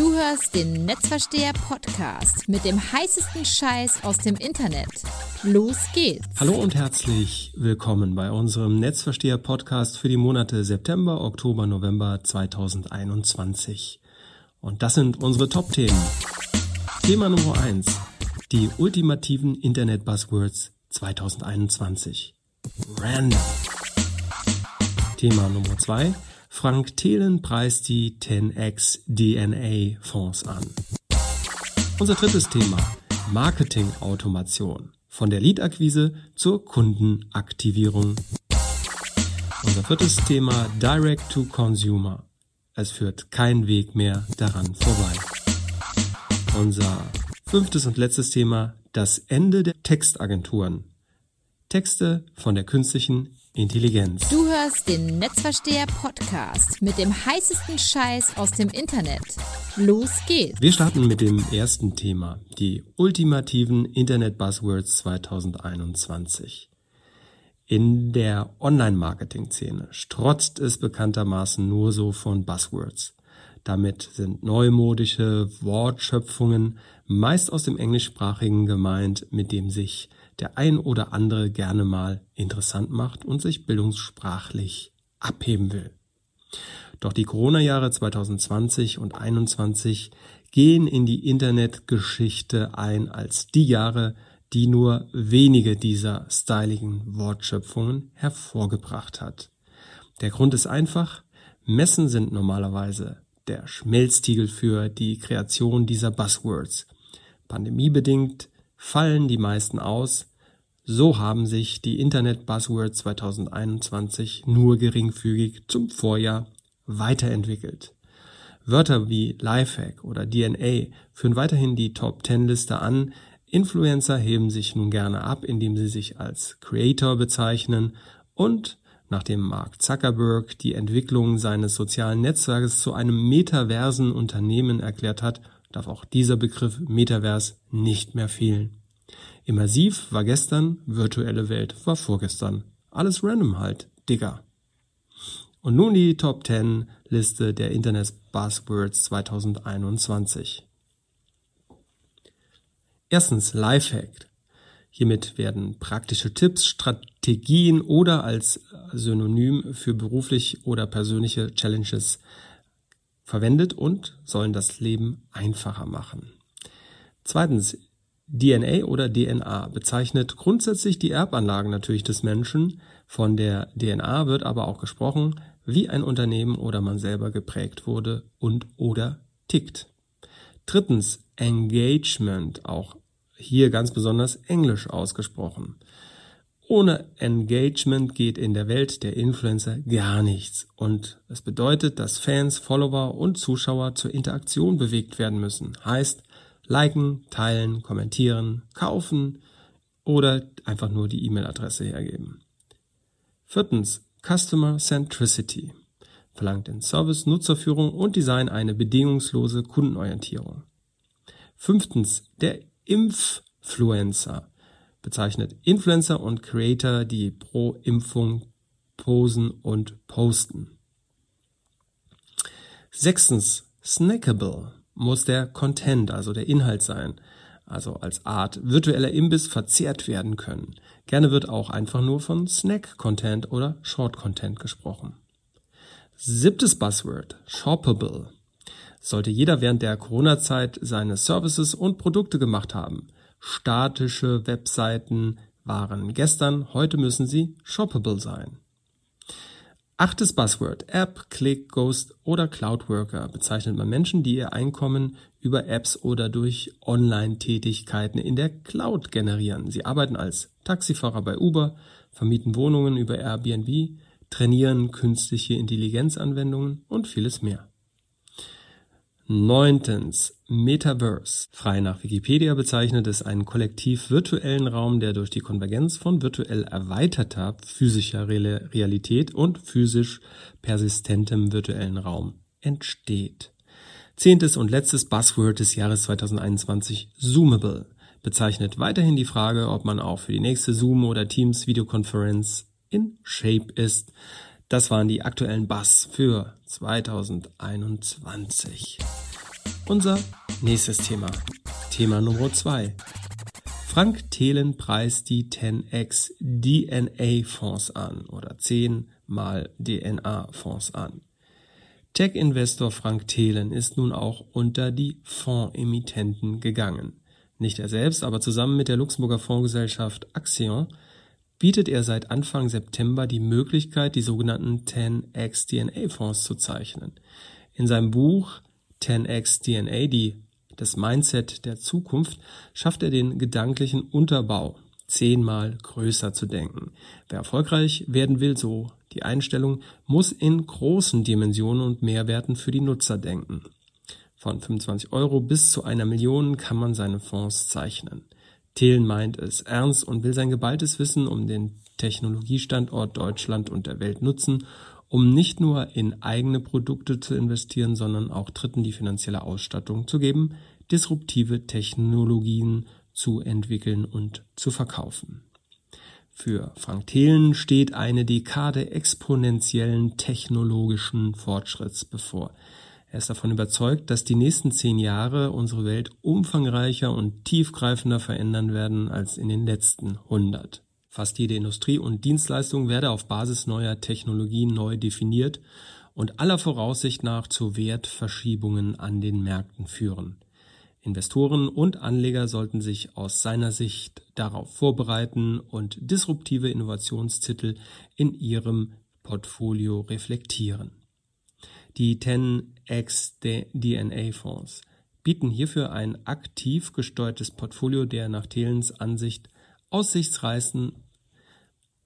Du hörst den Netzversteher Podcast mit dem heißesten Scheiß aus dem Internet. Los geht's. Hallo und herzlich willkommen bei unserem Netzversteher Podcast für die Monate September, Oktober, November 2021. Und das sind unsere Top-Themen. Thema Nummer eins: Die ultimativen Internet-Buzzwords 2021. Random. Thema Nummer zwei: Frank Thelen preist die 10x DNA Fonds an. Unser drittes Thema: Marketing-Automation. Von der Lead-Akquise zur Kundenaktivierung. Unser viertes Thema Direct to Consumer. Es führt kein Weg mehr daran vorbei. Unser fünftes und letztes Thema das Ende der Textagenturen. Texte von der künstlichen Intelligenz. Du hörst den Netzversteher Podcast mit dem heißesten Scheiß aus dem Internet. Los geht's. Wir starten mit dem ersten Thema, die ultimativen Internet Buzzwords 2021. In der Online-Marketing-Szene strotzt es bekanntermaßen nur so von Buzzwords. Damit sind neumodische Wortschöpfungen meist aus dem Englischsprachigen gemeint, mit dem sich der ein oder andere gerne mal interessant macht und sich bildungssprachlich abheben will. Doch die Corona-Jahre 2020 und 2021 gehen in die Internetgeschichte ein als die Jahre, die nur wenige dieser styligen Wortschöpfungen hervorgebracht hat. Der Grund ist einfach, Messen sind normalerweise der Schmelztiegel für die Kreation dieser Buzzwords. Pandemiebedingt fallen die meisten aus, so haben sich die Internet Buzzwords 2021 nur geringfügig zum Vorjahr weiterentwickelt. Wörter wie Lifehack oder DNA führen weiterhin die Top 10 Liste an. Influencer heben sich nun gerne ab, indem sie sich als Creator bezeichnen und nachdem Mark Zuckerberg die Entwicklung seines sozialen Netzwerkes zu einem metaversen Unternehmen erklärt hat, darf auch dieser Begriff Metavers nicht mehr fehlen. Immersiv war gestern, virtuelle Welt war vorgestern. Alles random halt, Digga. Und nun die Top 10 Liste der Internet Buzzwords 2021. Erstens Lifehack. Hiermit werden praktische Tipps, Strategien oder als Synonym für beruflich oder persönliche Challenges verwendet und sollen das Leben einfacher machen. Zweitens DNA oder DNA bezeichnet grundsätzlich die Erbanlagen natürlich des Menschen, von der DNA wird aber auch gesprochen, wie ein Unternehmen oder man selber geprägt wurde und oder tickt. Drittens Engagement, auch hier ganz besonders englisch ausgesprochen. Ohne Engagement geht in der Welt der Influencer gar nichts und es bedeutet, dass Fans, Follower und Zuschauer zur Interaktion bewegt werden müssen. Heißt, liken, teilen, kommentieren, kaufen oder einfach nur die E-Mail-Adresse hergeben. Viertens, Customer Centricity verlangt in Service, Nutzerführung und Design eine bedingungslose Kundenorientierung. Fünftens, der Impffluencer bezeichnet Influencer und Creator, die pro Impfung posen und posten. Sechstens, Snackable muss der Content, also der Inhalt sein, also als Art virtueller Imbiss verzehrt werden können. Gerne wird auch einfach nur von Snack-Content oder Short-Content gesprochen. Siebtes Buzzword, Shoppable. Sollte jeder während der Corona-Zeit seine Services und Produkte gemacht haben. Statische Webseiten waren gestern, heute müssen sie shoppable sein. Achtes Buzzword. App, Click, Ghost oder Cloud Worker bezeichnet man Menschen, die ihr Einkommen über Apps oder durch Online-Tätigkeiten in der Cloud generieren. Sie arbeiten als Taxifahrer bei Uber, vermieten Wohnungen über Airbnb, trainieren künstliche Intelligenzanwendungen und vieles mehr. Neuntens. Metaverse. Frei nach Wikipedia bezeichnet es einen kollektiv virtuellen Raum, der durch die Konvergenz von virtuell erweiterter physischer Realität und physisch persistentem virtuellen Raum entsteht. Zehntes und letztes Buzzword des Jahres 2021. Zoomable bezeichnet weiterhin die Frage, ob man auch für die nächste Zoom oder Teams Videokonferenz in Shape ist. Das waren die aktuellen Buzz für 2021. Unser nächstes Thema. Thema Nummer zwei. Frank Thelen preist die 10x DNA Fonds an oder 10 mal DNA Fonds an. Tech-Investor Frank Thelen ist nun auch unter die Fondsemittenten gegangen. Nicht er selbst, aber zusammen mit der Luxemburger Fondsgesellschaft Axion bietet er seit Anfang September die Möglichkeit, die sogenannten 10x DNA Fonds zu zeichnen. In seinem Buch 10x DNA, die das Mindset der Zukunft, schafft er den gedanklichen Unterbau, zehnmal größer zu denken. Wer erfolgreich werden will, so die Einstellung, muss in großen Dimensionen und Mehrwerten für die Nutzer denken. Von 25 Euro bis zu einer Million kann man seine Fonds zeichnen. Thelen meint es ernst und will sein geballtes Wissen um den Technologiestandort Deutschland und der Welt nutzen, um nicht nur in eigene Produkte zu investieren, sondern auch Dritten die finanzielle Ausstattung zu geben, disruptive Technologien zu entwickeln und zu verkaufen. Für Frank Thelen steht eine Dekade exponentiellen technologischen Fortschritts bevor. Er ist davon überzeugt, dass die nächsten zehn Jahre unsere Welt umfangreicher und tiefgreifender verändern werden als in den letzten hundert. Fast jede Industrie und Dienstleistung werde auf Basis neuer Technologien neu definiert und aller Voraussicht nach zu Wertverschiebungen an den Märkten führen. Investoren und Anleger sollten sich aus seiner Sicht darauf vorbereiten und disruptive Innovationstitel in ihrem Portfolio reflektieren. Die 10x DNA Fonds bieten hierfür ein aktiv gesteuertes Portfolio der nach Thelens Ansicht aussichtsreichsten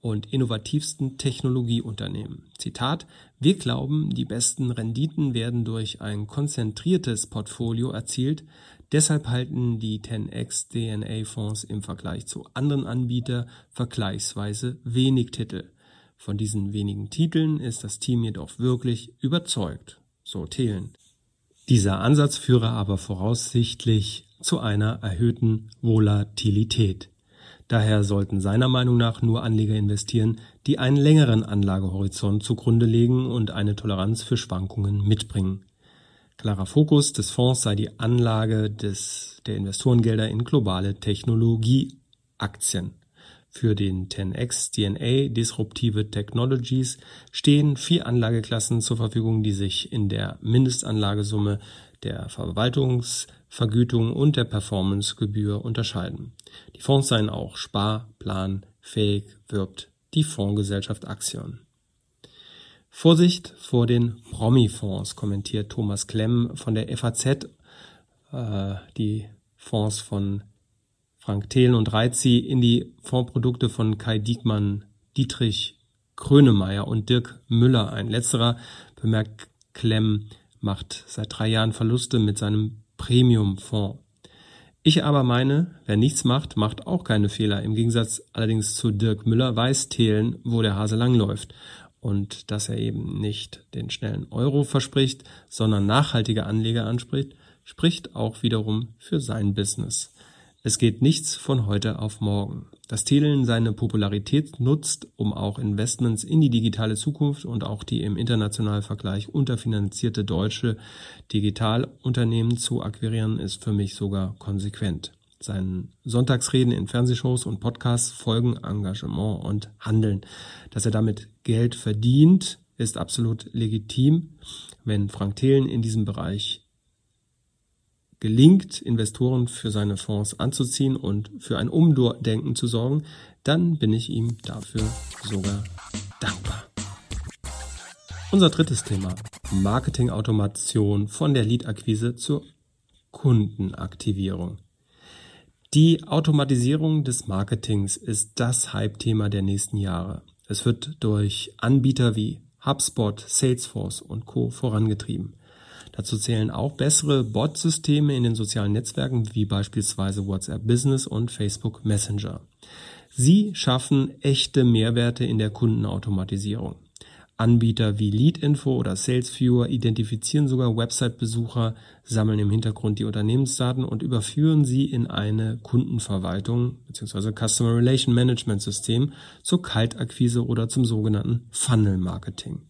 und innovativsten Technologieunternehmen. Zitat, wir glauben, die besten Renditen werden durch ein konzentriertes Portfolio erzielt, deshalb halten die 10x DNA Fonds im Vergleich zu anderen Anbietern vergleichsweise wenig Titel. Von diesen wenigen Titeln ist das Team jedoch wirklich überzeugt, so Thelen. Dieser Ansatz führe aber voraussichtlich zu einer erhöhten Volatilität. Daher sollten seiner Meinung nach nur Anleger investieren, die einen längeren Anlagehorizont zugrunde legen und eine Toleranz für Schwankungen mitbringen. Klarer Fokus des Fonds sei die Anlage des, der Investorengelder in globale Technologieaktien. Für den 10x DNA Disruptive Technologies stehen vier Anlageklassen zur Verfügung, die sich in der Mindestanlagesumme, der Verwaltungsvergütung und der Performancegebühr unterscheiden. Die Fonds seien auch sparplanfähig, wirbt die Fondsgesellschaft Axion. Vorsicht vor den Promi-Fonds, kommentiert Thomas Klemm von der FAZ, äh, die Fonds von Frank Thelen und reiht sie in die Fondsprodukte von Kai Diekmann, Dietrich Krönemeyer und Dirk Müller ein. Letzterer, bemerkt Klemm, macht seit drei Jahren Verluste mit seinem Premium-Fonds. Ich aber meine, wer nichts macht, macht auch keine Fehler. Im Gegensatz allerdings zu Dirk Müller weiß Thelen, wo der Hase langläuft. Und dass er eben nicht den schnellen Euro verspricht, sondern nachhaltige Anleger anspricht, spricht auch wiederum für sein Business. Es geht nichts von heute auf morgen. Dass Thelen seine Popularität nutzt, um auch Investments in die digitale Zukunft und auch die im internationalen Vergleich unterfinanzierte deutsche Digitalunternehmen zu akquirieren, ist für mich sogar konsequent. Seinen Sonntagsreden in Fernsehshows und Podcasts folgen Engagement und Handeln. Dass er damit Geld verdient, ist absolut legitim. Wenn Frank Thelen in diesem Bereich gelingt, Investoren für seine Fonds anzuziehen und für ein Umdenken zu sorgen, dann bin ich ihm dafür sogar dankbar. Unser drittes Thema. Marketingautomation von der Lead-Akquise zur Kundenaktivierung. Die Automatisierung des Marketings ist das Hype-Thema der nächsten Jahre. Es wird durch Anbieter wie HubSpot, Salesforce und Co. vorangetrieben. Dazu zählen auch bessere Bot-Systeme in den sozialen Netzwerken wie beispielsweise WhatsApp Business und Facebook Messenger. Sie schaffen echte Mehrwerte in der Kundenautomatisierung. Anbieter wie Leadinfo oder SalesViewer identifizieren sogar Website-Besucher, sammeln im Hintergrund die Unternehmensdaten und überführen sie in eine Kundenverwaltung bzw. Customer Relation Management System zur Kaltakquise oder zum sogenannten Funnel Marketing.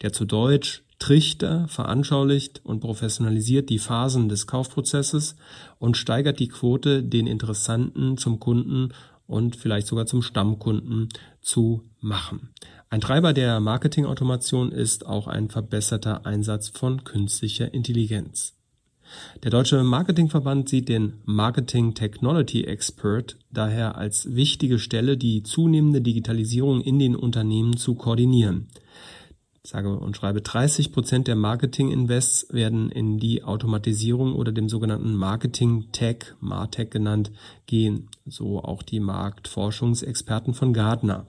Der zu Deutsch Trichter veranschaulicht und professionalisiert die Phasen des Kaufprozesses und steigert die Quote, den Interessanten zum Kunden und vielleicht sogar zum Stammkunden zu machen. Ein Treiber der Marketingautomation ist auch ein verbesserter Einsatz von künstlicher Intelligenz. Der Deutsche Marketingverband sieht den Marketing Technology Expert daher als wichtige Stelle, die zunehmende Digitalisierung in den Unternehmen zu koordinieren sage und schreibe 30 Prozent der Marketing-Invests werden in die Automatisierung oder dem sogenannten Marketing-Tech, Martech genannt, gehen. So auch die Marktforschungsexperten von Gartner.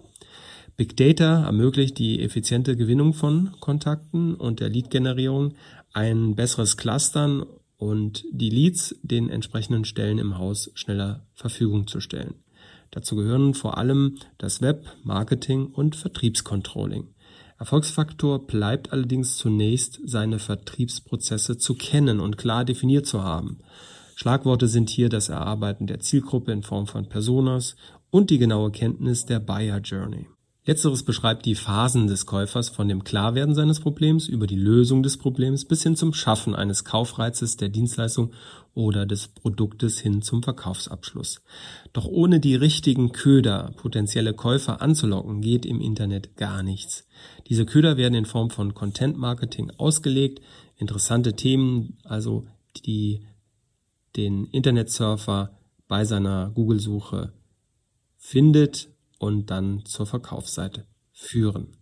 Big Data ermöglicht die effiziente Gewinnung von Kontakten und der Lead-Generierung, ein besseres Clustern und die Leads den entsprechenden Stellen im Haus schneller Verfügung zu stellen. Dazu gehören vor allem das Web, Marketing und Vertriebscontrolling. Erfolgsfaktor bleibt allerdings zunächst, seine Vertriebsprozesse zu kennen und klar definiert zu haben. Schlagworte sind hier das Erarbeiten der Zielgruppe in Form von Personas und die genaue Kenntnis der Buyer Journey. Letzteres beschreibt die Phasen des Käufers von dem Klarwerden seines Problems über die Lösung des Problems bis hin zum Schaffen eines Kaufreizes der Dienstleistung oder des Produktes hin zum Verkaufsabschluss. Doch ohne die richtigen Köder potenzielle Käufer anzulocken, geht im Internet gar nichts. Diese Köder werden in Form von Content Marketing ausgelegt, interessante Themen, also die den Internetsurfer bei seiner Google-Suche findet und dann zur Verkaufsseite führen.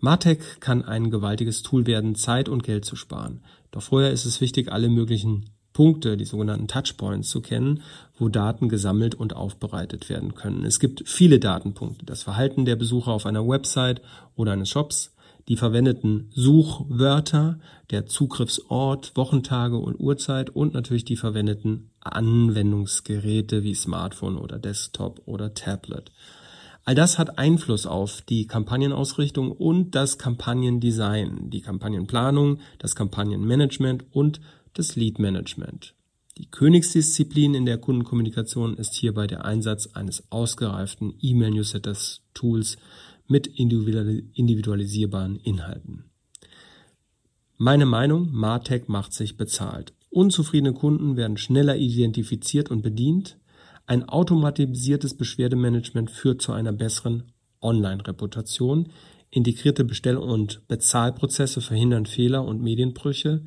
Martech kann ein gewaltiges Tool werden, Zeit und Geld zu sparen. Doch vorher ist es wichtig, alle möglichen Punkte, die sogenannten Touchpoints zu kennen, wo Daten gesammelt und aufbereitet werden können. Es gibt viele Datenpunkte. Das Verhalten der Besucher auf einer Website oder eines Shops, die verwendeten Suchwörter, der Zugriffsort, Wochentage und Uhrzeit und natürlich die verwendeten Anwendungsgeräte wie Smartphone oder Desktop oder Tablet. All das hat Einfluss auf die Kampagnenausrichtung und das Kampagnendesign, die Kampagnenplanung, das Kampagnenmanagement und das Lead-Management. Die Königsdisziplin in der Kundenkommunikation ist hierbei der Einsatz eines ausgereiften E-Mail-Newsletters-Tools mit individualisierbaren Inhalten. Meine Meinung, Martech macht sich bezahlt. Unzufriedene Kunden werden schneller identifiziert und bedient. Ein automatisiertes Beschwerdemanagement führt zu einer besseren Online-Reputation. Integrierte Bestell- und Bezahlprozesse verhindern Fehler und Medienbrüche.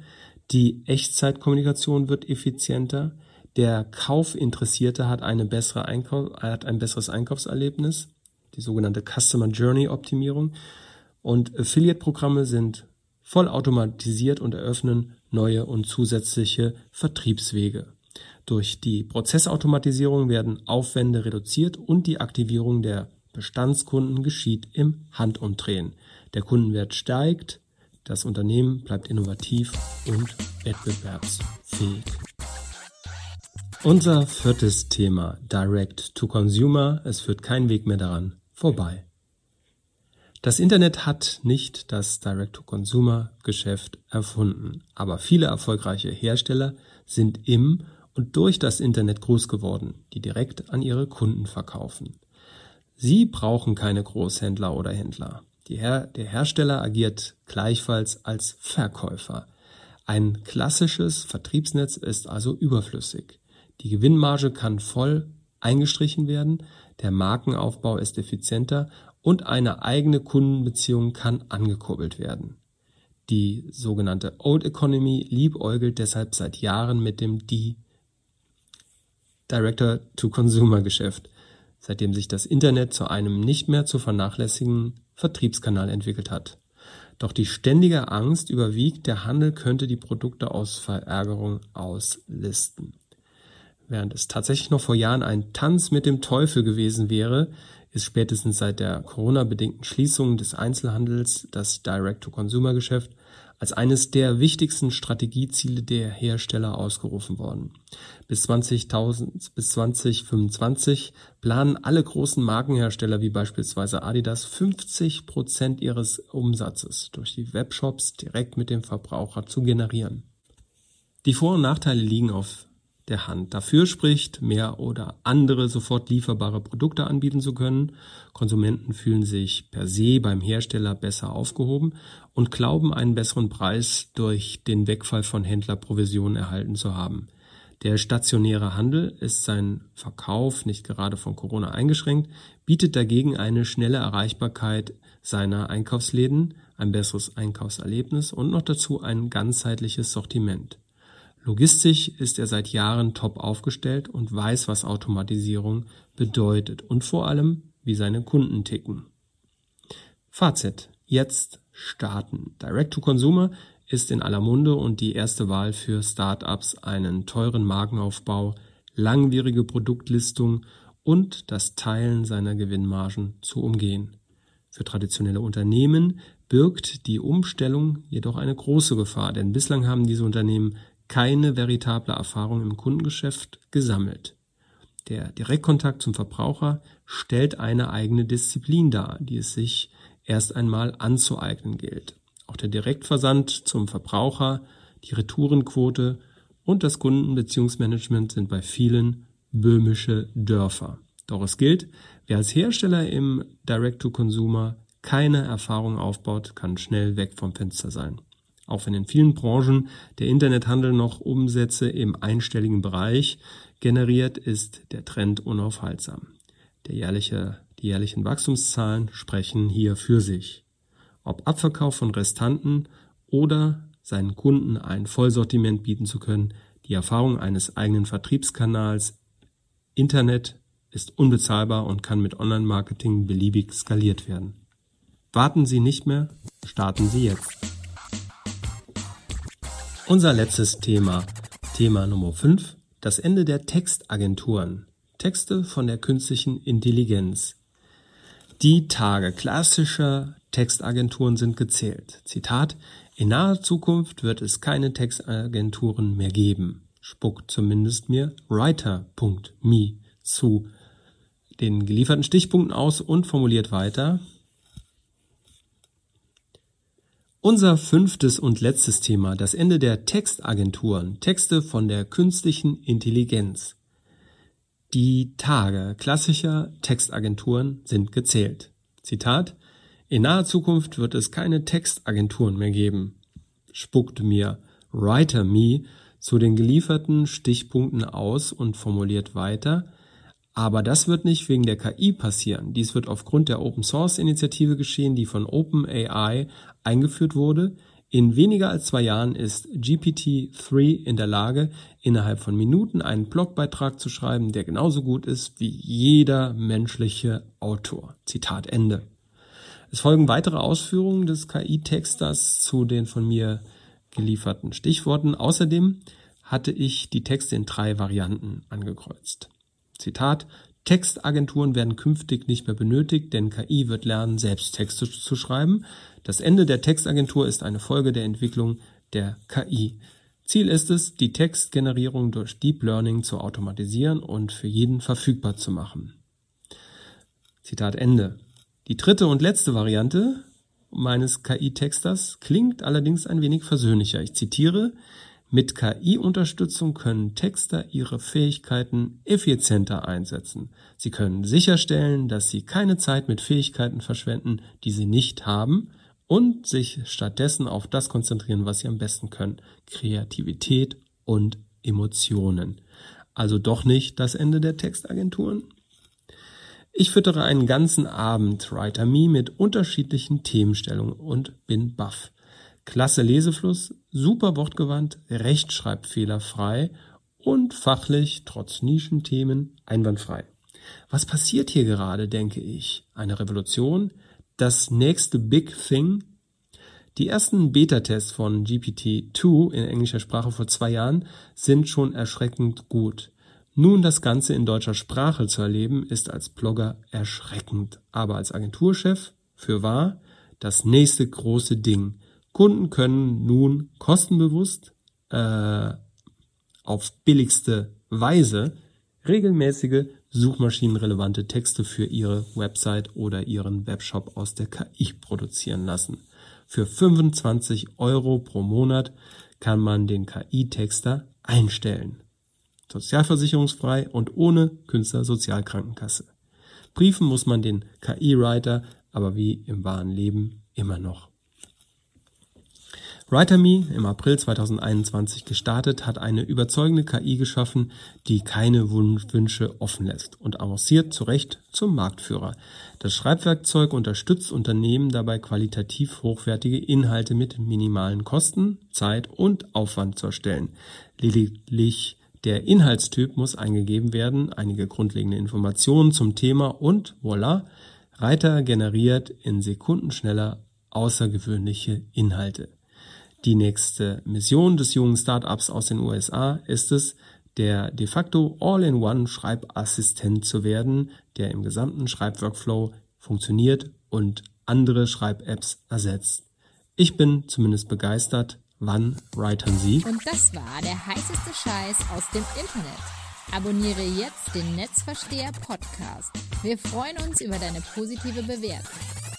Die Echtzeitkommunikation wird effizienter. Der Kaufinteressierte hat, eine bessere Einkauf, hat ein besseres Einkaufserlebnis die sogenannte Customer Journey Optimierung. Und Affiliate-Programme sind vollautomatisiert und eröffnen neue und zusätzliche Vertriebswege. Durch die Prozessautomatisierung werden Aufwände reduziert und die Aktivierung der Bestandskunden geschieht im Handumdrehen. Der Kundenwert steigt, das Unternehmen bleibt innovativ und wettbewerbsfähig. Unser viertes Thema, Direct to Consumer. Es führt kein Weg mehr daran vorbei. Das Internet hat nicht das Direct-to-Consumer-Geschäft erfunden, aber viele erfolgreiche Hersteller sind im und durch das Internet groß geworden, die direkt an ihre Kunden verkaufen. Sie brauchen keine Großhändler oder Händler. Her der Hersteller agiert gleichfalls als Verkäufer. Ein klassisches Vertriebsnetz ist also überflüssig. Die Gewinnmarge kann voll eingestrichen werden, der Markenaufbau ist effizienter und eine eigene Kundenbeziehung kann angekurbelt werden. Die sogenannte Old Economy liebäugelt deshalb seit Jahren mit dem D Director-to-Consumer-Geschäft, seitdem sich das Internet zu einem nicht mehr zu vernachlässigen Vertriebskanal entwickelt hat. Doch die ständige Angst überwiegt, der Handel könnte die Produkte aus Verärgerung auslisten. Während es tatsächlich noch vor Jahren ein Tanz mit dem Teufel gewesen wäre, ist spätestens seit der Corona-bedingten Schließung des Einzelhandels das Direct-to-Consumer-Geschäft als eines der wichtigsten Strategieziele der Hersteller ausgerufen worden. Bis 20.000, bis 2025 planen alle großen Markenhersteller wie beispielsweise Adidas 50 Prozent ihres Umsatzes durch die Webshops direkt mit dem Verbraucher zu generieren. Die Vor- und Nachteile liegen auf der Hand. Dafür spricht, mehr oder andere sofort lieferbare Produkte anbieten zu können. Konsumenten fühlen sich per se beim Hersteller besser aufgehoben und glauben, einen besseren Preis durch den Wegfall von Händlerprovisionen erhalten zu haben. Der stationäre Handel ist sein Verkauf nicht gerade von Corona eingeschränkt, bietet dagegen eine schnelle Erreichbarkeit seiner Einkaufsläden, ein besseres Einkaufserlebnis und noch dazu ein ganzheitliches Sortiment. Logistisch ist er seit Jahren top aufgestellt und weiß, was Automatisierung bedeutet und vor allem, wie seine Kunden ticken. Fazit. Jetzt starten. Direct to Consumer ist in aller Munde und die erste Wahl für Startups, einen teuren Markenaufbau, langwierige Produktlistung und das Teilen seiner Gewinnmargen zu umgehen. Für traditionelle Unternehmen birgt die Umstellung jedoch eine große Gefahr, denn bislang haben diese Unternehmen keine veritable Erfahrung im Kundengeschäft gesammelt. Der Direktkontakt zum Verbraucher stellt eine eigene Disziplin dar, die es sich erst einmal anzueignen gilt. Auch der Direktversand zum Verbraucher, die Retourenquote und das Kundenbeziehungsmanagement sind bei vielen böhmische Dörfer. Doch es gilt, wer als Hersteller im Direct-to-Consumer keine Erfahrung aufbaut, kann schnell weg vom Fenster sein. Auch wenn in vielen Branchen der Internethandel noch Umsätze im einstelligen Bereich generiert, ist der Trend unaufhaltsam. Der jährliche, die jährlichen Wachstumszahlen sprechen hier für sich. Ob Abverkauf von Restanten oder seinen Kunden ein Vollsortiment bieten zu können, die Erfahrung eines eigenen Vertriebskanals Internet ist unbezahlbar und kann mit Online-Marketing beliebig skaliert werden. Warten Sie nicht mehr, starten Sie jetzt. Unser letztes Thema, Thema Nummer 5, das Ende der Textagenturen. Texte von der künstlichen Intelligenz. Die Tage klassischer Textagenturen sind gezählt. Zitat, in naher Zukunft wird es keine Textagenturen mehr geben. Spuckt zumindest mir writer.me zu den gelieferten Stichpunkten aus und formuliert weiter, Unser fünftes und letztes Thema, das Ende der Textagenturen, Texte von der künstlichen Intelligenz. Die Tage klassischer Textagenturen sind gezählt. Zitat In naher Zukunft wird es keine Textagenturen mehr geben, spuckt mir Writer Me zu den gelieferten Stichpunkten aus und formuliert weiter, aber das wird nicht wegen der KI passieren. Dies wird aufgrund der Open Source Initiative geschehen, die von OpenAI eingeführt wurde. In weniger als zwei Jahren ist GPT-3 in der Lage, innerhalb von Minuten einen Blogbeitrag zu schreiben, der genauso gut ist wie jeder menschliche Autor. Zitat Ende. Es folgen weitere Ausführungen des KI-Texters zu den von mir gelieferten Stichworten. Außerdem hatte ich die Texte in drei Varianten angekreuzt. Zitat Textagenturen werden künftig nicht mehr benötigt, denn KI wird lernen, selbst Texte zu schreiben. Das Ende der Textagentur ist eine Folge der Entwicklung der KI. Ziel ist es, die Textgenerierung durch Deep Learning zu automatisieren und für jeden verfügbar zu machen. Zitat Ende. Die dritte und letzte Variante meines KI-Texters klingt allerdings ein wenig versöhnlicher. Ich zitiere, mit KI-Unterstützung können Texter ihre Fähigkeiten effizienter einsetzen. Sie können sicherstellen, dass sie keine Zeit mit Fähigkeiten verschwenden, die sie nicht haben, und sich stattdessen auf das konzentrieren, was sie am besten können. Kreativität und Emotionen. Also doch nicht das Ende der Textagenturen? Ich füttere einen ganzen Abend WriterMe mit unterschiedlichen Themenstellungen und bin baff. Klasse Lesefluss, super wortgewandt, rechtschreibfehlerfrei und fachlich, trotz Nischenthemen, einwandfrei. Was passiert hier gerade, denke ich? Eine Revolution? Das nächste Big Thing? Die ersten Beta-Tests von GPT-2 in englischer Sprache vor zwei Jahren sind schon erschreckend gut. Nun das Ganze in deutscher Sprache zu erleben, ist als Blogger erschreckend, aber als Agenturchef für wahr das nächste große Ding. Kunden können nun kostenbewusst äh, auf billigste Weise regelmäßige suchmaschinenrelevante Texte für ihre Website oder ihren Webshop aus der KI produzieren lassen. Für 25 Euro pro Monat kann man den KI-Texter einstellen. sozialversicherungsfrei und ohne Künstlersozialkrankenkasse. Briefen muss man den KI-Writer aber wie im wahren Leben immer noch. WriterMe, im April 2021 gestartet, hat eine überzeugende KI geschaffen, die keine Wünsche offen lässt und avanciert zu Recht zum Marktführer. Das Schreibwerkzeug unterstützt Unternehmen dabei, qualitativ hochwertige Inhalte mit minimalen Kosten, Zeit und Aufwand zu erstellen. Lediglich der Inhaltstyp muss eingegeben werden, einige grundlegende Informationen zum Thema und voilà, Reiter generiert in Sekunden schneller außergewöhnliche Inhalte. Die nächste Mission des jungen Startups aus den USA ist es, der de facto All-in-One Schreibassistent zu werden, der im gesamten Schreibworkflow funktioniert und andere Schreib-Apps ersetzt. Ich bin zumindest begeistert. Wann writern Sie? Und das war der heißeste Scheiß aus dem Internet. Abonniere jetzt den Netzversteher Podcast. Wir freuen uns über deine positive Bewertung.